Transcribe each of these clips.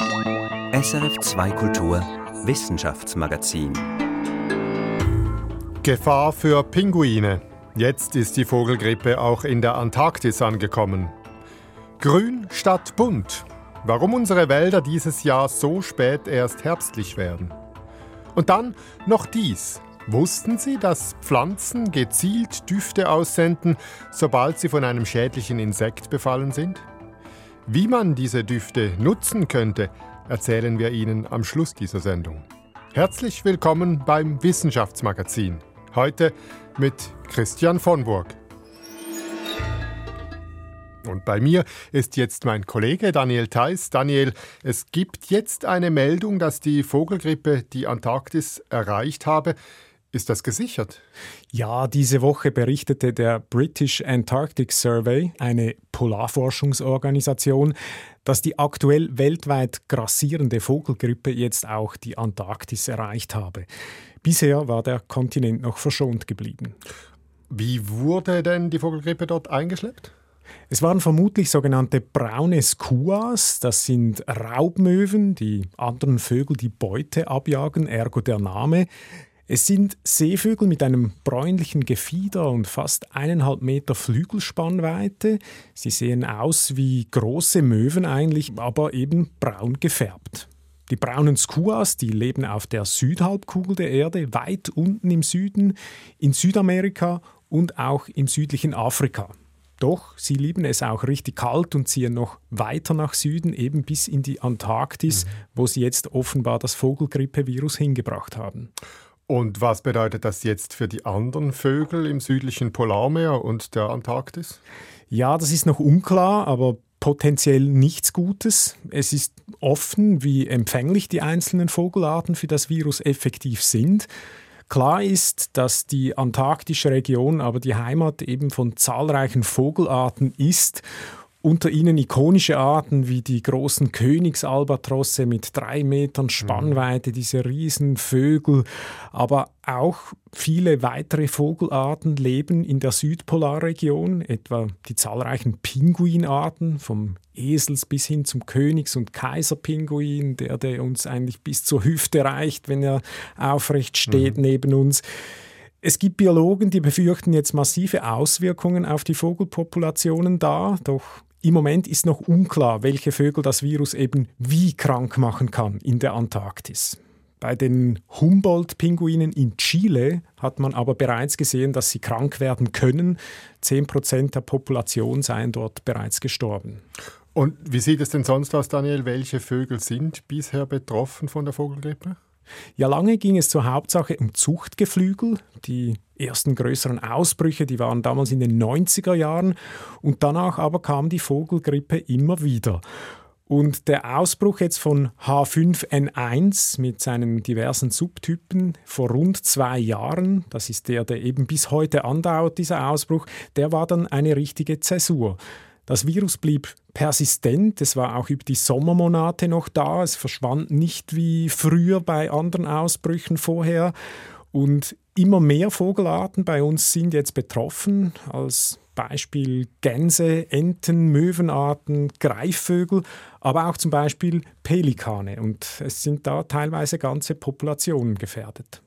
SRF 2 Kultur Wissenschaftsmagazin Gefahr für Pinguine. Jetzt ist die Vogelgrippe auch in der Antarktis angekommen. Grün statt bunt. Warum unsere Wälder dieses Jahr so spät erst herbstlich werden. Und dann noch dies. Wussten Sie, dass Pflanzen gezielt Düfte aussenden, sobald sie von einem schädlichen Insekt befallen sind? Wie man diese Düfte nutzen könnte, erzählen wir Ihnen am Schluss dieser Sendung. Herzlich willkommen beim Wissenschaftsmagazin. Heute mit Christian von Burg. Und bei mir ist jetzt mein Kollege Daniel Theiss. Daniel, es gibt jetzt eine Meldung, dass die Vogelgrippe die Antarktis erreicht habe. Ist das gesichert? Ja, diese Woche berichtete der British Antarctic Survey, eine Polarforschungsorganisation, dass die aktuell weltweit grassierende Vogelgrippe jetzt auch die Antarktis erreicht habe. Bisher war der Kontinent noch verschont geblieben. Wie wurde denn die Vogelgrippe dort eingeschleppt? Es waren vermutlich sogenannte braune Skuas, das sind Raubmöwen, die anderen Vögel die Beute abjagen, ergo der Name. Es sind Seevögel mit einem bräunlichen Gefieder und fast eineinhalb Meter Flügelspannweite. Sie sehen aus wie große Möwen eigentlich, aber eben braun gefärbt. Die braunen Skuas, die leben auf der Südhalbkugel der Erde, weit unten im Süden, in Südamerika und auch im südlichen Afrika. Doch sie lieben es auch richtig kalt und ziehen noch weiter nach Süden, eben bis in die Antarktis, mhm. wo sie jetzt offenbar das Vogelgrippevirus hingebracht haben. Und was bedeutet das jetzt für die anderen Vögel im südlichen Polarmeer und der Antarktis? Ja, das ist noch unklar, aber potenziell nichts Gutes. Es ist offen, wie empfänglich die einzelnen Vogelarten für das Virus effektiv sind. Klar ist, dass die antarktische Region aber die Heimat eben von zahlreichen Vogelarten ist unter ihnen ikonische Arten wie die großen Königsalbatrosse mit drei Metern Spannweite, diese Riesenvögel, aber auch viele weitere Vogelarten leben in der Südpolarregion, etwa die zahlreichen Pinguinarten, vom Esels bis hin zum Königs- und Kaiserpinguin, der, der uns eigentlich bis zur Hüfte reicht, wenn er aufrecht steht mhm. neben uns. Es gibt Biologen, die befürchten jetzt massive Auswirkungen auf die Vogelpopulationen da, doch im Moment ist noch unklar, welche Vögel das Virus eben wie krank machen kann in der Antarktis. Bei den Humboldt-Pinguinen in Chile hat man aber bereits gesehen, dass sie krank werden können. Zehn Prozent der Population seien dort bereits gestorben. Und wie sieht es denn sonst aus, Daniel? Welche Vögel sind bisher betroffen von der Vogelgrippe? Ja, lange ging es zur Hauptsache um Zuchtgeflügel. Die ersten größeren Ausbrüche, die waren damals in den 90er Jahren und danach aber kam die Vogelgrippe immer wieder. Und der Ausbruch jetzt von H5N1 mit seinen diversen Subtypen vor rund zwei Jahren, das ist der, der eben bis heute andauert, dieser Ausbruch, der war dann eine richtige Zäsur. Das Virus blieb persistent, es war auch über die Sommermonate noch da, es verschwand nicht wie früher bei anderen Ausbrüchen vorher. Und immer mehr Vogelarten bei uns sind jetzt betroffen, als Beispiel Gänse, Enten, Möwenarten, Greifvögel, aber auch zum Beispiel Pelikane. Und es sind da teilweise ganze Populationen gefährdet.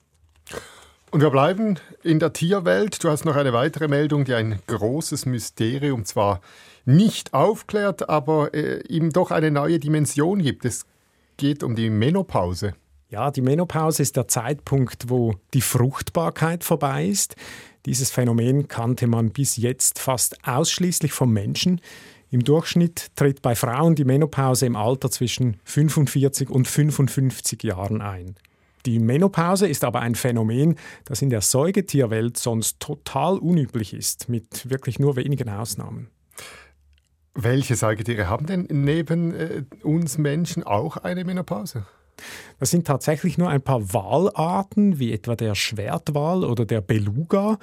Und wir bleiben in der Tierwelt. Du hast noch eine weitere Meldung, die ein großes Mysterium zwar nicht aufklärt, aber äh, ihm doch eine neue Dimension gibt. Es geht um die Menopause. Ja, die Menopause ist der Zeitpunkt, wo die Fruchtbarkeit vorbei ist. Dieses Phänomen kannte man bis jetzt fast ausschließlich vom Menschen. Im Durchschnitt tritt bei Frauen die Menopause im Alter zwischen 45 und 55 Jahren ein. Die Menopause ist aber ein Phänomen, das in der Säugetierwelt sonst total unüblich ist, mit wirklich nur wenigen Ausnahmen. Welche Säugetiere haben denn neben äh, uns Menschen auch eine Menopause? Das sind tatsächlich nur ein paar Walarten, wie etwa der Schwertwal oder der Beluga.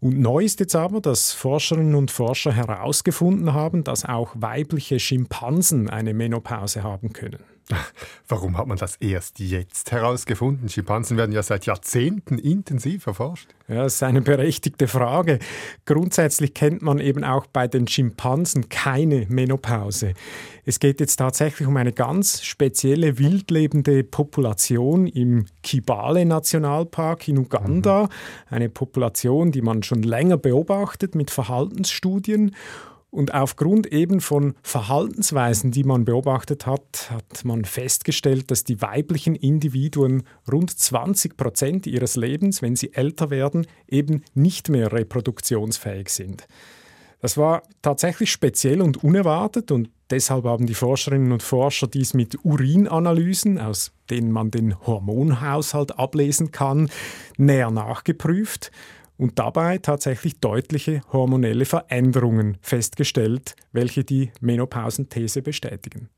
Und neu ist jetzt aber, dass Forscherinnen und Forscher herausgefunden haben, dass auch weibliche Schimpansen eine Menopause haben können. Warum hat man das erst jetzt herausgefunden? Schimpansen werden ja seit Jahrzehnten intensiv erforscht. Ja, das ist eine berechtigte Frage. Grundsätzlich kennt man eben auch bei den Schimpansen keine Menopause. Es geht jetzt tatsächlich um eine ganz spezielle wildlebende Population im Kibale Nationalpark in Uganda. Mhm. Eine Population, die man schon länger beobachtet mit Verhaltensstudien. Und aufgrund eben von Verhaltensweisen, die man beobachtet hat, hat man festgestellt, dass die weiblichen Individuen rund 20 Prozent ihres Lebens, wenn sie älter werden, eben nicht mehr reproduktionsfähig sind. Das war tatsächlich speziell und unerwartet und deshalb haben die Forscherinnen und Forscher dies mit Urinanalysen, aus denen man den Hormonhaushalt ablesen kann, näher nachgeprüft und dabei tatsächlich deutliche hormonelle Veränderungen festgestellt, welche die Menopausenthese bestätigen.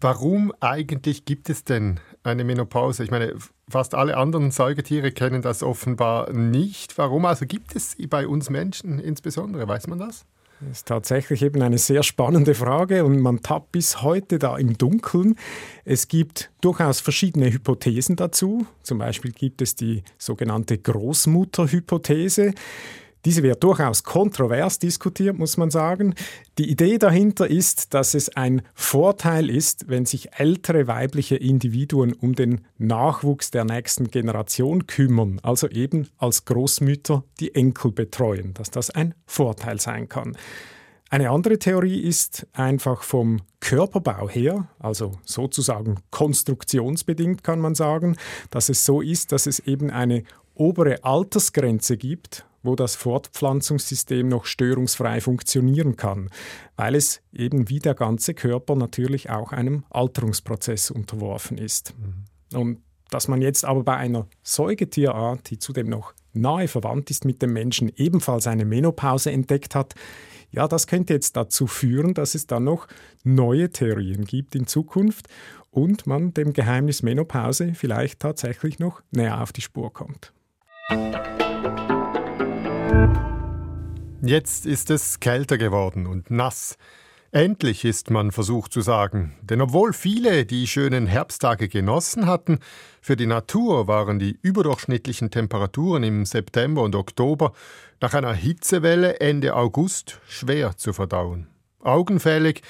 Warum eigentlich gibt es denn eine Menopause? Ich meine, fast alle anderen Säugetiere kennen das offenbar nicht. Warum also gibt es bei uns Menschen insbesondere? Weiß man das? Das ist tatsächlich eben eine sehr spannende Frage und man tappt bis heute da im Dunkeln. Es gibt durchaus verschiedene Hypothesen dazu. Zum Beispiel gibt es die sogenannte Großmutterhypothese. Diese wird durchaus kontrovers diskutiert, muss man sagen. Die Idee dahinter ist, dass es ein Vorteil ist, wenn sich ältere weibliche Individuen um den Nachwuchs der nächsten Generation kümmern, also eben als Großmütter die Enkel betreuen, dass das ein Vorteil sein kann. Eine andere Theorie ist einfach vom Körperbau her, also sozusagen konstruktionsbedingt kann man sagen, dass es so ist, dass es eben eine obere Altersgrenze gibt, wo das Fortpflanzungssystem noch störungsfrei funktionieren kann, weil es eben wie der ganze Körper natürlich auch einem Alterungsprozess unterworfen ist. Mhm. Und dass man jetzt aber bei einer Säugetierart, die zudem noch nahe verwandt ist mit dem Menschen, ebenfalls eine Menopause entdeckt hat, ja, das könnte jetzt dazu führen, dass es dann noch neue Theorien gibt in Zukunft und man dem Geheimnis Menopause vielleicht tatsächlich noch näher auf die Spur kommt. Jetzt ist es kälter geworden und nass. Endlich ist man versucht zu sagen, denn obwohl viele die schönen Herbsttage genossen hatten, für die Natur waren die überdurchschnittlichen Temperaturen im September und Oktober nach einer Hitzewelle Ende August schwer zu verdauen. Augenfällig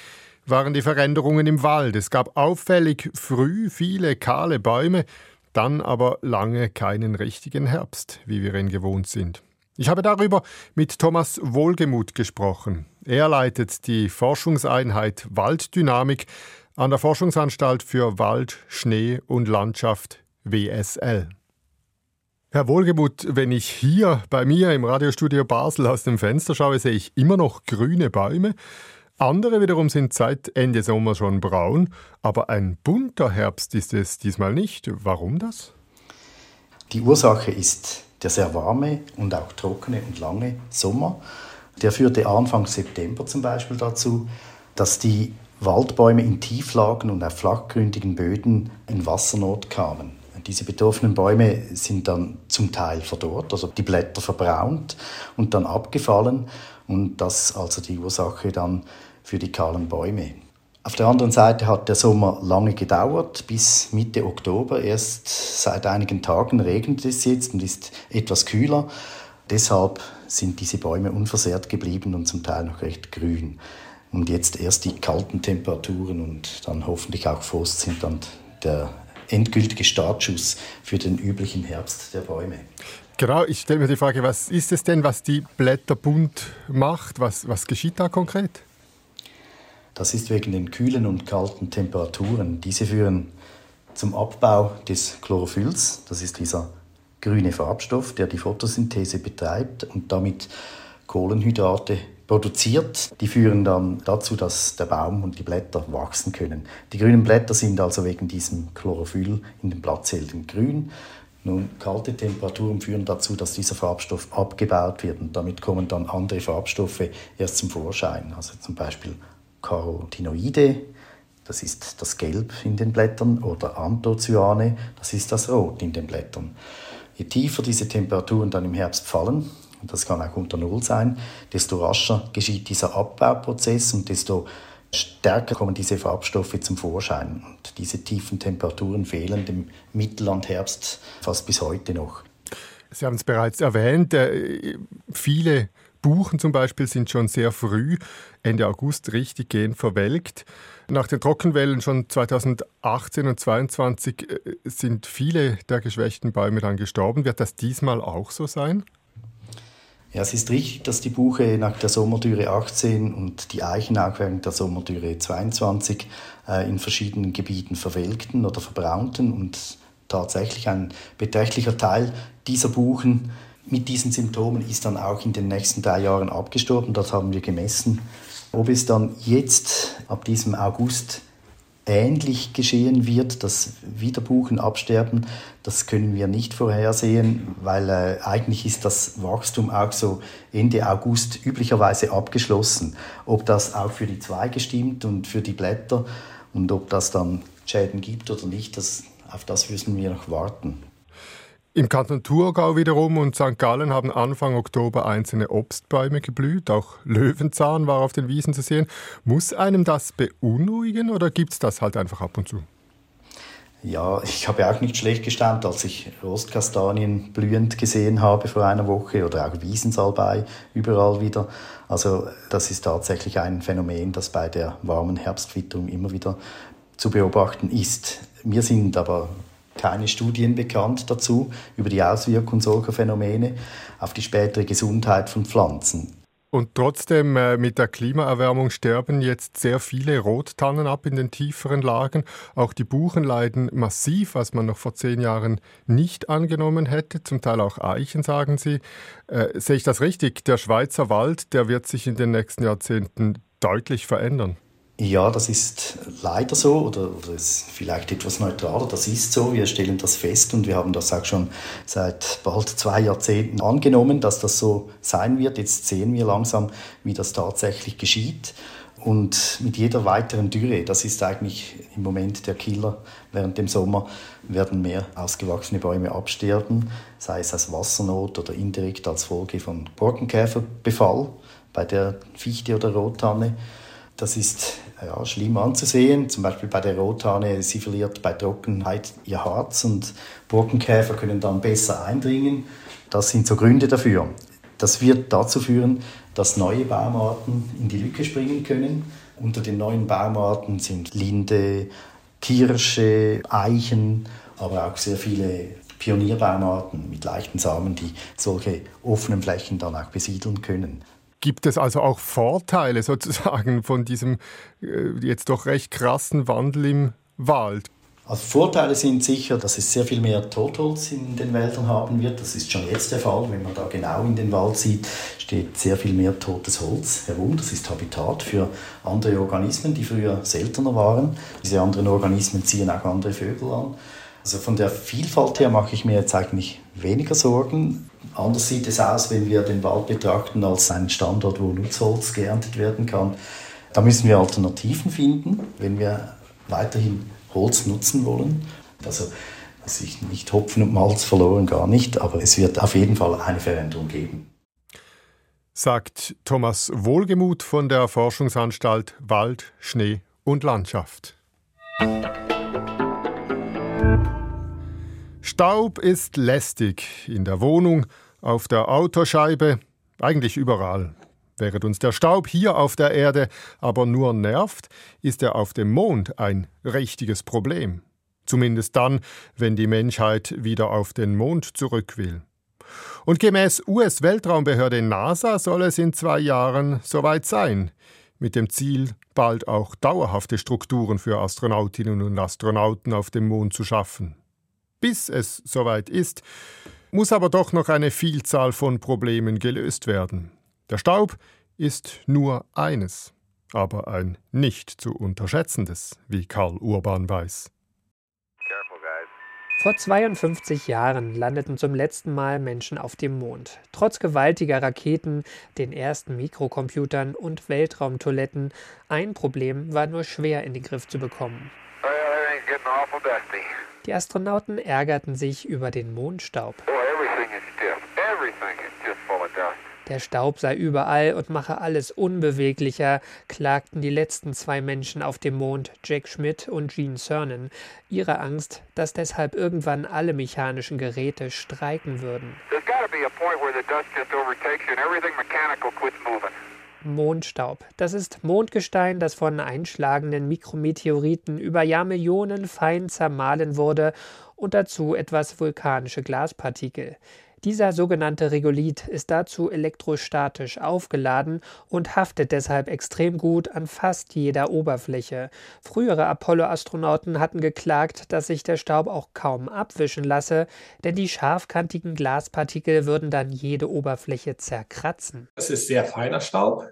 waren die Veränderungen im Wald. Es gab auffällig früh viele kahle Bäume, dann aber lange keinen richtigen Herbst, wie wir ihn gewohnt sind. Ich habe darüber mit Thomas Wohlgemuth gesprochen. Er leitet die Forschungseinheit Walddynamik an der Forschungsanstalt für Wald, Schnee und Landschaft WSL. Herr Wohlgemuth, wenn ich hier bei mir im Radiostudio Basel aus dem Fenster schaue, sehe ich immer noch grüne Bäume. Andere wiederum sind seit Ende Sommer schon braun, aber ein bunter Herbst ist es diesmal nicht. Warum das? Die Ursache ist der sehr warme und auch trockene und lange Sommer, der führte Anfang September zum Beispiel dazu, dass die Waldbäume in Tieflagen und auf flachgründigen Böden in Wassernot kamen. Diese betroffenen Bäume sind dann zum Teil verdorrt, also die Blätter verbraunt und dann abgefallen und das also die Ursache dann für die kahlen Bäume. Auf der anderen Seite hat der Sommer lange gedauert, bis Mitte Oktober. Erst seit einigen Tagen regnet es jetzt und ist etwas kühler. Deshalb sind diese Bäume unversehrt geblieben und zum Teil noch recht grün. Und jetzt erst die kalten Temperaturen und dann hoffentlich auch Frost sind dann der endgültige Startschuss für den üblichen Herbst der Bäume. Genau, ich stelle mir die Frage, was ist es denn, was die Blätter bunt macht? Was, was geschieht da konkret? Das ist wegen den kühlen und kalten Temperaturen. Diese führen zum Abbau des Chlorophylls. Das ist dieser grüne Farbstoff, der die Photosynthese betreibt und damit Kohlenhydrate produziert. Die führen dann dazu, dass der Baum und die Blätter wachsen können. Die grünen Blätter sind also wegen diesem Chlorophyll in den Blattzellen grün. Nun, kalte Temperaturen führen dazu, dass dieser Farbstoff abgebaut wird und damit kommen dann andere Farbstoffe erst zum Vorschein. Also zum Beispiel Carotinoide, das ist das Gelb in den Blättern, oder Anthocyane, das ist das Rot in den Blättern. Je tiefer diese Temperaturen dann im Herbst fallen, das kann auch unter Null sein, desto rascher geschieht dieser Abbauprozess und desto stärker kommen diese Farbstoffe zum Vorschein. Und diese tiefen Temperaturen fehlen dem Mittellandherbst fast bis heute noch. Sie haben es bereits erwähnt, äh, viele Buchen zum Beispiel sind schon sehr früh, Ende August, richtig gehen verwelkt. Nach den Trockenwellen schon 2018 und 2022 äh, sind viele der geschwächten Bäume dann gestorben. Wird das diesmal auch so sein? Ja, es ist richtig, dass die Buche nach der Sommerdürre 18 und die Eichen auch während der Sommerdürre 22 äh, in verschiedenen Gebieten verwelkten oder verbraunten und tatsächlich ein beträchtlicher Teil dieser Buchen mit diesen Symptomen ist dann auch in den nächsten drei Jahren abgestorben. Das haben wir gemessen. Ob es dann jetzt ab diesem August ähnlich geschehen wird, dass wieder Buchen absterben, das können wir nicht vorhersehen, weil äh, eigentlich ist das Wachstum auch so Ende August üblicherweise abgeschlossen. Ob das auch für die Zweige stimmt und für die Blätter und ob das dann Schäden gibt oder nicht, das, auf das müssen wir noch warten. Im Kanton Thurgau wiederum und St. Gallen haben Anfang Oktober einzelne Obstbäume geblüht. Auch Löwenzahn war auf den Wiesen zu sehen. Muss einem das beunruhigen oder gibt es das halt einfach ab und zu? Ja, ich habe auch nicht schlecht gestaunt, als ich Rostkastanien blühend gesehen habe vor einer Woche oder auch Wiesensalbei überall wieder. Also das ist tatsächlich ein Phänomen, das bei der warmen Herbstwitterung immer wieder zu beobachten ist. Mir sind aber keine Studien bekannt dazu über die Auswirkung solcher Phänomene auf die spätere Gesundheit von Pflanzen. Und trotzdem äh, mit der Klimaerwärmung sterben jetzt sehr viele Rottannen ab in den tieferen Lagen. Auch die Buchen leiden massiv, was man noch vor zehn Jahren nicht angenommen hätte. Zum Teil auch Eichen, sagen Sie. Äh, sehe ich das richtig? Der Schweizer Wald, der wird sich in den nächsten Jahrzehnten deutlich verändern. Ja, das ist leider so oder, oder ist vielleicht etwas neutraler. Das ist so. Wir stellen das fest und wir haben das auch schon seit bald zwei Jahrzehnten angenommen, dass das so sein wird. Jetzt sehen wir langsam, wie das tatsächlich geschieht. Und mit jeder weiteren Dürre, das ist eigentlich im Moment der Killer während dem Sommer, werden mehr ausgewachsene Bäume absterben, sei es aus Wassernot oder indirekt als Folge von Borkenkäferbefall bei der Fichte oder Rottanne. Das ist ja, schlimm anzusehen. Zum Beispiel bei der Rothahne, sie verliert bei Trockenheit ihr Harz und Borkenkäfer können dann besser eindringen. Das sind so Gründe dafür. Das wird dazu führen, dass neue Baumarten in die Lücke springen können. Unter den neuen Baumarten sind Linde, Kirsche, Eichen, aber auch sehr viele Pionierbaumarten mit leichten Samen, die solche offenen Flächen dann auch besiedeln können. Gibt es also auch Vorteile sozusagen von diesem äh, jetzt doch recht krassen Wandel im Wald? Also Vorteile sind sicher, dass es sehr viel mehr Totholz in den Wäldern haben wird. Das ist schon jetzt der Fall. Wenn man da genau in den Wald sieht, steht sehr viel mehr totes Holz herum. Das ist Habitat für andere Organismen, die früher seltener waren. Diese anderen Organismen ziehen auch andere Vögel an. Also von der Vielfalt her mache ich mir jetzt eigentlich weniger Sorgen. Anders sieht es aus, wenn wir den Wald betrachten als einen Standort, wo Nutzholz geerntet werden kann. Da müssen wir Alternativen finden, wenn wir weiterhin Holz nutzen wollen. Also ist nicht Hopfen und Malz verloren, gar nicht, aber es wird auf jeden Fall eine Veränderung geben. Sagt Thomas Wohlgemuth von der Forschungsanstalt Wald, Schnee und Landschaft. Staub ist lästig in der Wohnung, auf der Autoscheibe, eigentlich überall. Während uns der Staub hier auf der Erde aber nur nervt, ist er auf dem Mond ein richtiges Problem. Zumindest dann, wenn die Menschheit wieder auf den Mond zurück will. Und gemäß US-Weltraumbehörde NASA soll es in zwei Jahren soweit sein, mit dem Ziel, bald auch dauerhafte Strukturen für Astronautinnen und Astronauten auf dem Mond zu schaffen bis es soweit ist, muss aber doch noch eine Vielzahl von Problemen gelöst werden. Der Staub ist nur eines, aber ein nicht zu unterschätzendes, wie Karl Urban weiß. Vor 52 Jahren landeten zum letzten Mal Menschen auf dem Mond. Trotz gewaltiger Raketen, den ersten Mikrocomputern und Weltraumtoiletten, ein Problem war nur schwer in den Griff zu bekommen. Die Astronauten ärgerten sich über den Mondstaub. Oh, everything. Everything just dust. Der Staub sei überall und mache alles unbeweglicher, klagten die letzten zwei Menschen auf dem Mond, Jack Schmidt und Gene Cernan, ihre Angst, dass deshalb irgendwann alle mechanischen Geräte streiken würden. Mondstaub. Das ist Mondgestein, das von einschlagenden Mikrometeoriten über Jahrmillionen fein zermahlen wurde und dazu etwas vulkanische Glaspartikel. Dieser sogenannte Regolith ist dazu elektrostatisch aufgeladen und haftet deshalb extrem gut an fast jeder Oberfläche. Frühere Apollo-Astronauten hatten geklagt, dass sich der Staub auch kaum abwischen lasse, denn die scharfkantigen Glaspartikel würden dann jede Oberfläche zerkratzen. Das ist sehr feiner Staub.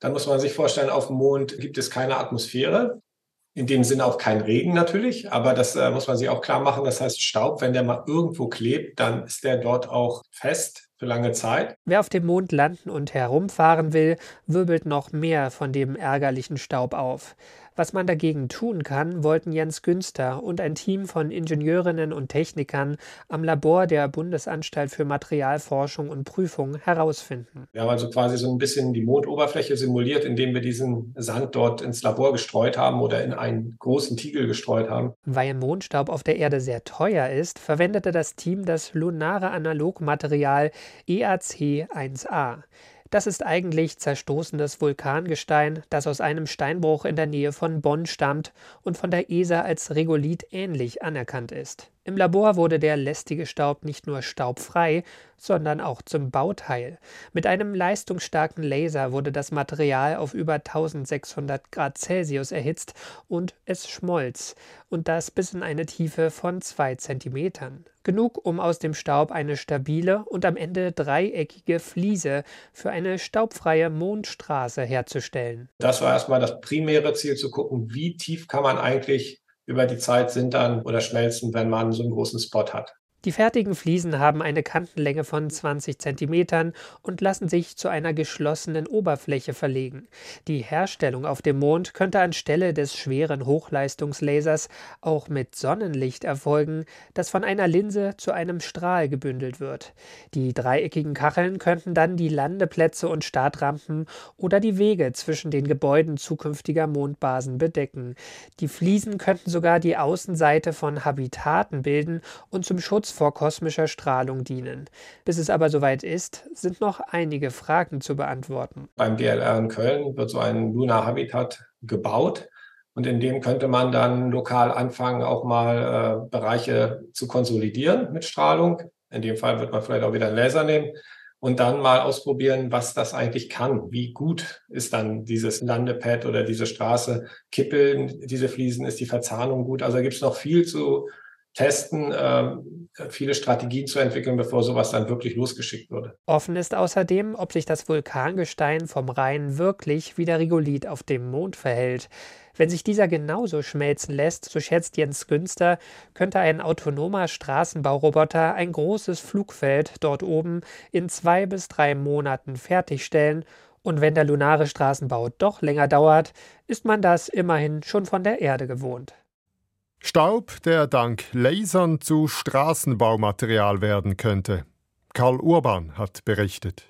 Dann muss man sich vorstellen, auf dem Mond gibt es keine Atmosphäre in dem Sinne auch kein Regen natürlich, aber das äh, muss man sich auch klar machen. Das heißt, Staub, wenn der mal irgendwo klebt, dann ist der dort auch fest für lange Zeit. Wer auf dem Mond landen und herumfahren will, wirbelt noch mehr von dem ärgerlichen Staub auf. Was man dagegen tun kann, wollten Jens Günster und ein Team von Ingenieurinnen und Technikern am Labor der Bundesanstalt für Materialforschung und Prüfung herausfinden. Wir haben also quasi so ein bisschen die Mondoberfläche simuliert, indem wir diesen Sand dort ins Labor gestreut haben oder in einen großen Tiegel gestreut haben. Weil Mondstaub auf der Erde sehr teuer ist, verwendete das Team das lunare Analogmaterial EAC1A. Das ist eigentlich zerstoßenes Vulkangestein, das aus einem Steinbruch in der Nähe von Bonn stammt und von der ESA als Regolith ähnlich anerkannt ist. Im Labor wurde der lästige Staub nicht nur staubfrei, sondern auch zum Bauteil. Mit einem leistungsstarken Laser wurde das Material auf über 1600 Grad Celsius erhitzt und es schmolz, und das bis in eine Tiefe von zwei Zentimetern. Genug, um aus dem Staub eine stabile und am Ende dreieckige Fliese für eine staubfreie Mondstraße herzustellen. Das war erstmal das primäre Ziel, zu gucken, wie tief kann man eigentlich über die Zeit sintern oder schmelzen, wenn man so einen großen Spot hat. Die fertigen Fliesen haben eine Kantenlänge von 20 cm und lassen sich zu einer geschlossenen Oberfläche verlegen. Die Herstellung auf dem Mond könnte anstelle des schweren Hochleistungslasers auch mit Sonnenlicht erfolgen, das von einer Linse zu einem Strahl gebündelt wird. Die dreieckigen Kacheln könnten dann die Landeplätze und Startrampen oder die Wege zwischen den Gebäuden zukünftiger Mondbasen bedecken. Die Fliesen könnten sogar die Außenseite von Habitaten bilden und zum Schutz vor kosmischer Strahlung dienen. Bis es aber soweit ist, sind noch einige Fragen zu beantworten. Beim GLR in Köln wird so ein Lunar Habitat gebaut. Und in dem könnte man dann lokal anfangen, auch mal äh, Bereiche zu konsolidieren mit Strahlung. In dem Fall wird man vielleicht auch wieder einen Laser nehmen und dann mal ausprobieren, was das eigentlich kann. Wie gut ist dann dieses Landepad oder diese Straße? Kippeln diese Fliesen? Ist die Verzahnung gut? Also gibt es noch viel zu testen, äh, viele Strategien zu entwickeln, bevor sowas dann wirklich losgeschickt wurde. Offen ist außerdem, ob sich das Vulkangestein vom Rhein wirklich wie der Rigolith auf dem Mond verhält. Wenn sich dieser genauso schmelzen lässt, so schätzt Jens Günster, könnte ein autonomer Straßenbauroboter ein großes Flugfeld dort oben in zwei bis drei Monaten fertigstellen. Und wenn der lunare Straßenbau doch länger dauert, ist man das immerhin schon von der Erde gewohnt. Staub, der dank Lasern zu Straßenbaumaterial werden könnte. Karl Urban hat berichtet.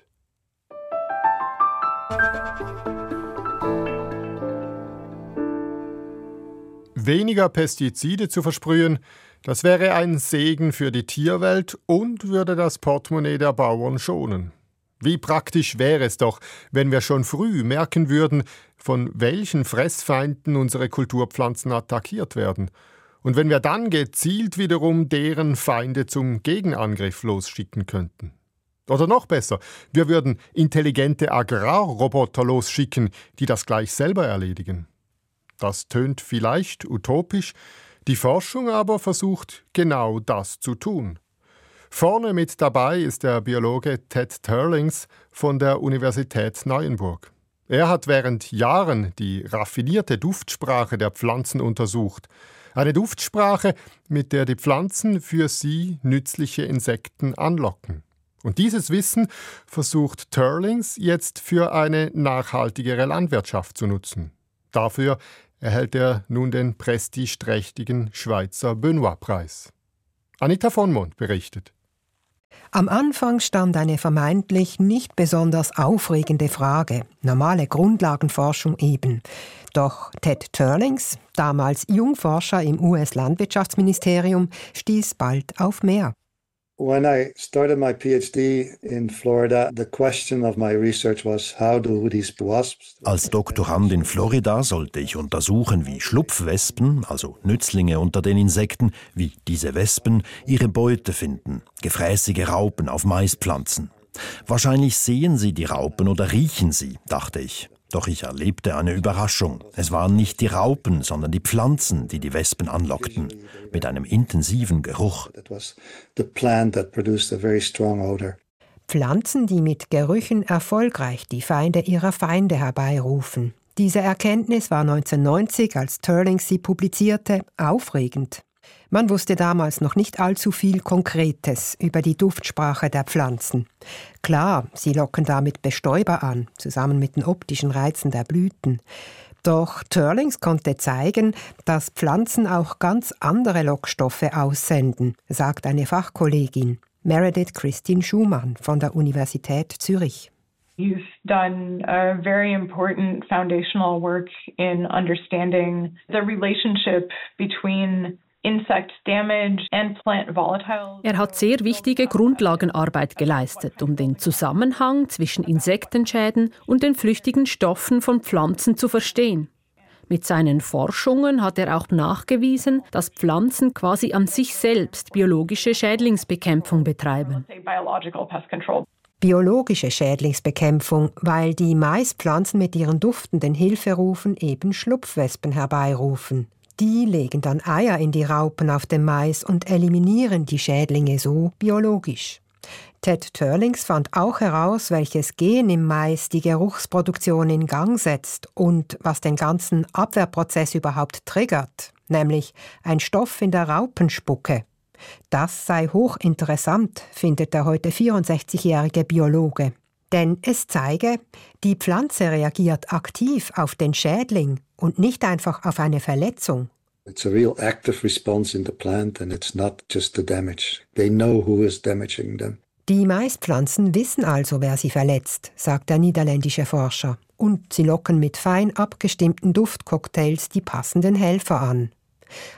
Weniger Pestizide zu versprühen, das wäre ein Segen für die Tierwelt und würde das Portemonnaie der Bauern schonen. Wie praktisch wäre es doch, wenn wir schon früh merken würden, von welchen Fressfeinden unsere Kulturpflanzen attackiert werden – und wenn wir dann gezielt wiederum deren Feinde zum Gegenangriff losschicken könnten. Oder noch besser, wir würden intelligente Agrarroboter losschicken, die das gleich selber erledigen. Das tönt vielleicht utopisch, die Forschung aber versucht genau das zu tun. Vorne mit dabei ist der Biologe Ted Turlings von der Universität Neuenburg. Er hat während Jahren die raffinierte Duftsprache der Pflanzen untersucht, eine Duftsprache, mit der die Pflanzen für sie nützliche Insekten anlocken. Und dieses Wissen versucht Turlings jetzt für eine nachhaltigere Landwirtschaft zu nutzen. Dafür erhält er nun den prestigeträchtigen Schweizer Benoit-Preis. Anita von Mond berichtet. Am Anfang stand eine vermeintlich nicht besonders aufregende Frage, normale Grundlagenforschung eben. Doch Ted Turlings, damals Jungforscher im US-Landwirtschaftsministerium, stieß bald auf mehr. When I started my PhD in Florida, the question of my research was how do these wasps Als Doktorand in Florida sollte ich untersuchen, wie Schlupfwespen, also Nützlinge unter den Insekten, wie diese Wespen ihre Beute finden, gefräßige Raupen auf Maispflanzen. Wahrscheinlich sehen sie die Raupen oder riechen sie, dachte ich. Doch ich erlebte eine Überraschung. Es waren nicht die Raupen, sondern die Pflanzen, die die Wespen anlockten, mit einem intensiven Geruch. Pflanzen, die mit Gerüchen erfolgreich die Feinde ihrer Feinde herbeirufen. Diese Erkenntnis war 1990, als Turling sie publizierte, aufregend. Man wusste damals noch nicht allzu viel Konkretes über die Duftsprache der Pflanzen. Klar, sie locken damit Bestäuber an, zusammen mit den optischen Reizen der Blüten. Doch Turlings konnte zeigen, dass Pflanzen auch ganz andere Lockstoffe aussenden, sagt eine Fachkollegin, Meredith Christine Schumann von der Universität Zürich. You've done a very important foundational work in understanding the relationship between er hat sehr wichtige Grundlagenarbeit geleistet, um den Zusammenhang zwischen Insektenschäden und den flüchtigen Stoffen von Pflanzen zu verstehen. Mit seinen Forschungen hat er auch nachgewiesen, dass Pflanzen quasi an sich selbst biologische Schädlingsbekämpfung betreiben. Biologische Schädlingsbekämpfung, weil die Maispflanzen mit ihren duftenden Hilferufen eben Schlupfwespen herbeirufen. Die legen dann Eier in die Raupen auf dem Mais und eliminieren die Schädlinge so biologisch. Ted Turlings fand auch heraus, welches Gen im Mais die Geruchsproduktion in Gang setzt und was den ganzen Abwehrprozess überhaupt triggert, nämlich ein Stoff in der Raupenspucke. Das sei hochinteressant, findet der heute 64-jährige Biologe. Denn es zeige, die Pflanze reagiert aktiv auf den Schädling und nicht einfach auf eine Verletzung. It's a real active response in the plant and it's not just the damage. They know who is damaging them. Die Maispflanzen wissen also, wer sie verletzt, sagt der niederländische Forscher, und sie locken mit fein abgestimmten Duftcocktails die passenden Helfer an.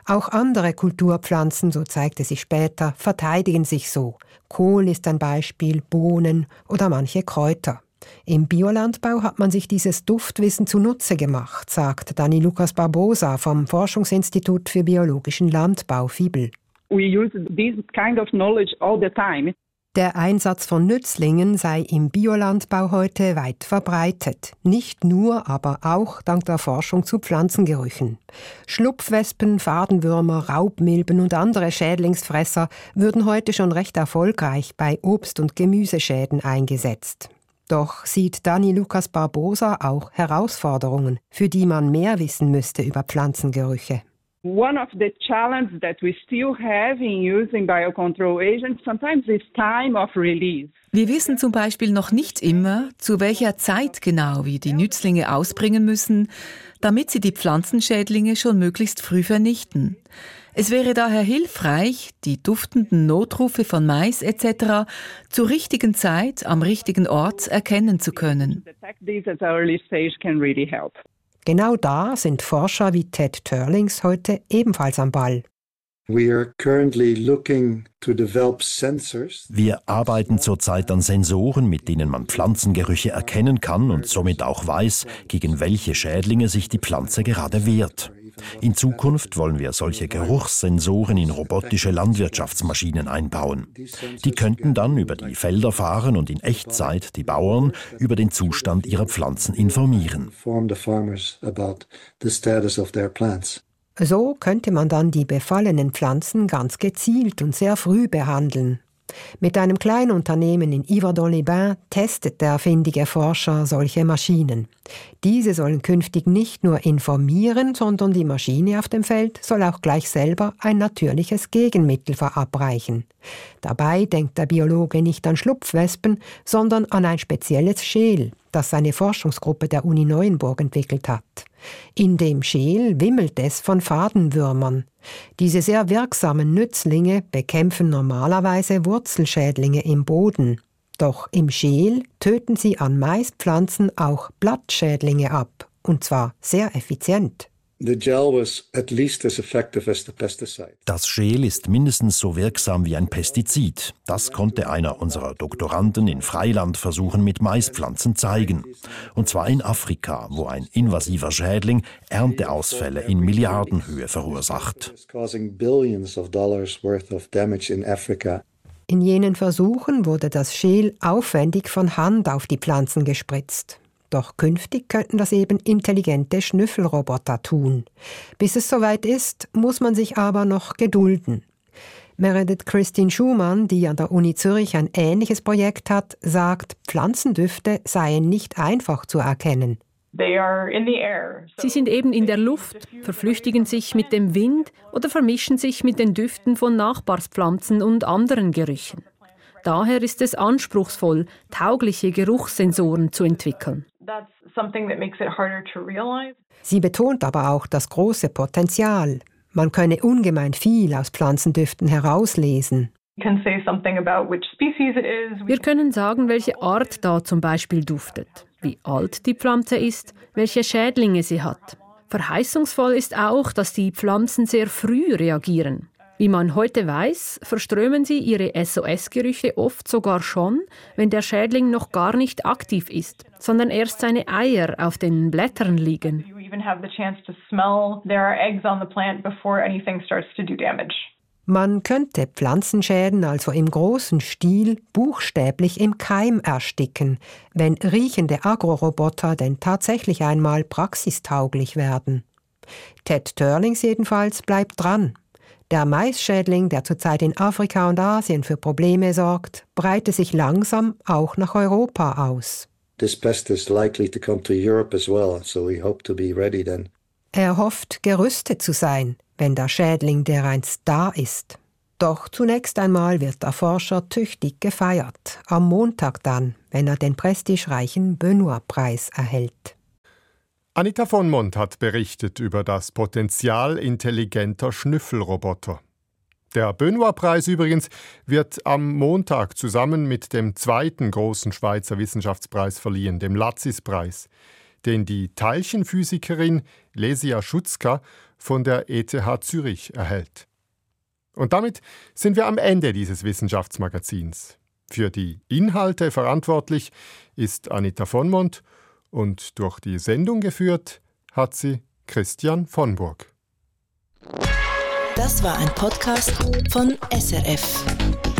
Auch andere Kulturpflanzen, so zeigte sich später, verteidigen sich so. Kohl ist ein Beispiel, Bohnen oder manche Kräuter. Im Biolandbau hat man sich dieses Duftwissen zunutze gemacht, sagt Dani Lukas Barbosa vom Forschungsinstitut für biologischen Landbau FIBEL. We use this kind of knowledge all the time. Der Einsatz von Nützlingen sei im Biolandbau heute weit verbreitet, nicht nur, aber auch dank der Forschung zu Pflanzengerüchen. Schlupfwespen, Fadenwürmer, Raubmilben und andere Schädlingsfresser würden heute schon recht erfolgreich bei Obst- und Gemüseschäden eingesetzt. Doch sieht Dani Lukas Barbosa auch Herausforderungen, für die man mehr wissen müsste über Pflanzengerüche. One of the challenges that we still have in using biocontrol agents sometimes is time of release. Wir wissen zum Beispiel noch nicht immer, zu welcher Zeit genau wir die Nützlinge ausbringen müssen, damit sie die Pflanzenschädlinge schon möglichst früh vernichten. Es wäre daher hilfreich, die duftenden Notrufe von Mais etc. zur richtigen Zeit am richtigen Ort erkennen zu können. Genau da sind Forscher wie Ted Turlings heute ebenfalls am Ball. Wir arbeiten zurzeit an Sensoren, mit denen man Pflanzengerüche erkennen kann und somit auch weiß, gegen welche Schädlinge sich die Pflanze gerade wehrt. In Zukunft wollen wir solche Geruchssensoren in robotische Landwirtschaftsmaschinen einbauen. Die könnten dann über die Felder fahren und in Echtzeit die Bauern über den Zustand ihrer Pflanzen informieren. So könnte man dann die befallenen Pflanzen ganz gezielt und sehr früh behandeln. Mit einem Kleinunternehmen in Yverdon-les-Bains testet der findige Forscher solche Maschinen. Diese sollen künftig nicht nur informieren, sondern die Maschine auf dem Feld soll auch gleich selber ein natürliches Gegenmittel verabreichen. Dabei denkt der Biologe nicht an Schlupfwespen, sondern an ein spezielles Schäl, das seine Forschungsgruppe der Uni Neuenburg entwickelt hat. In dem Schäl wimmelt es von Fadenwürmern. Diese sehr wirksamen Nützlinge bekämpfen normalerweise Wurzelschädlinge im Boden. Doch im Schäl töten sie an Maispflanzen auch Blattschädlinge ab, und zwar sehr effizient. Das Schäl ist mindestens so wirksam wie ein Pestizid. Das konnte einer unserer Doktoranden in Freilandversuchen mit Maispflanzen zeigen. Und zwar in Afrika, wo ein invasiver Schädling Ernteausfälle in Milliardenhöhe verursacht. In jenen Versuchen wurde das Schäl aufwendig von Hand auf die Pflanzen gespritzt. Doch künftig könnten das eben intelligente Schnüffelroboter tun. Bis es soweit ist, muss man sich aber noch gedulden. Meredith Christine Schumann, die an der Uni Zürich ein ähnliches Projekt hat, sagt, Pflanzendüfte seien nicht einfach zu erkennen. Sie sind eben in der Luft, verflüchtigen sich mit dem Wind oder vermischen sich mit den Düften von Nachbarspflanzen und anderen Gerüchen. Daher ist es anspruchsvoll, taugliche Geruchssensoren zu entwickeln. Sie betont aber auch das große Potenzial. Man könne ungemein viel aus Pflanzendüften herauslesen. Wir können sagen, welche Art da zum Beispiel duftet, wie alt die Pflanze ist, welche Schädlinge sie hat. Verheißungsvoll ist auch, dass die Pflanzen sehr früh reagieren. Wie man heute weiß, verströmen sie ihre SOS-Gerüche oft sogar schon, wenn der Schädling noch gar nicht aktiv ist, sondern erst seine Eier auf den Blättern liegen. Man könnte Pflanzenschäden also im großen Stil buchstäblich im Keim ersticken, wenn riechende Agroroboter denn tatsächlich einmal praxistauglich werden. Ted Turlings jedenfalls bleibt dran. Der Maisschädling, der zurzeit in Afrika und Asien für Probleme sorgt, breite sich langsam auch nach Europa aus. Er hofft, gerüstet zu sein, wenn der Schädling dereinst da ist. Doch zunächst einmal wird der Forscher tüchtig gefeiert, am Montag dann, wenn er den prestigereichen Benoit-Preis erhält. Anita von Mond hat berichtet über das Potenzial intelligenter Schnüffelroboter. Der Benoit-Preis übrigens wird am Montag zusammen mit dem zweiten großen Schweizer Wissenschaftspreis verliehen, dem Latzis-Preis, den die Teilchenphysikerin Lesia Schutzka von der ETH Zürich erhält. Und damit sind wir am Ende dieses Wissenschaftsmagazins. Für die Inhalte verantwortlich ist Anita von Mond und durch die Sendung geführt hat sie Christian von Burg. Das war ein Podcast von SRF.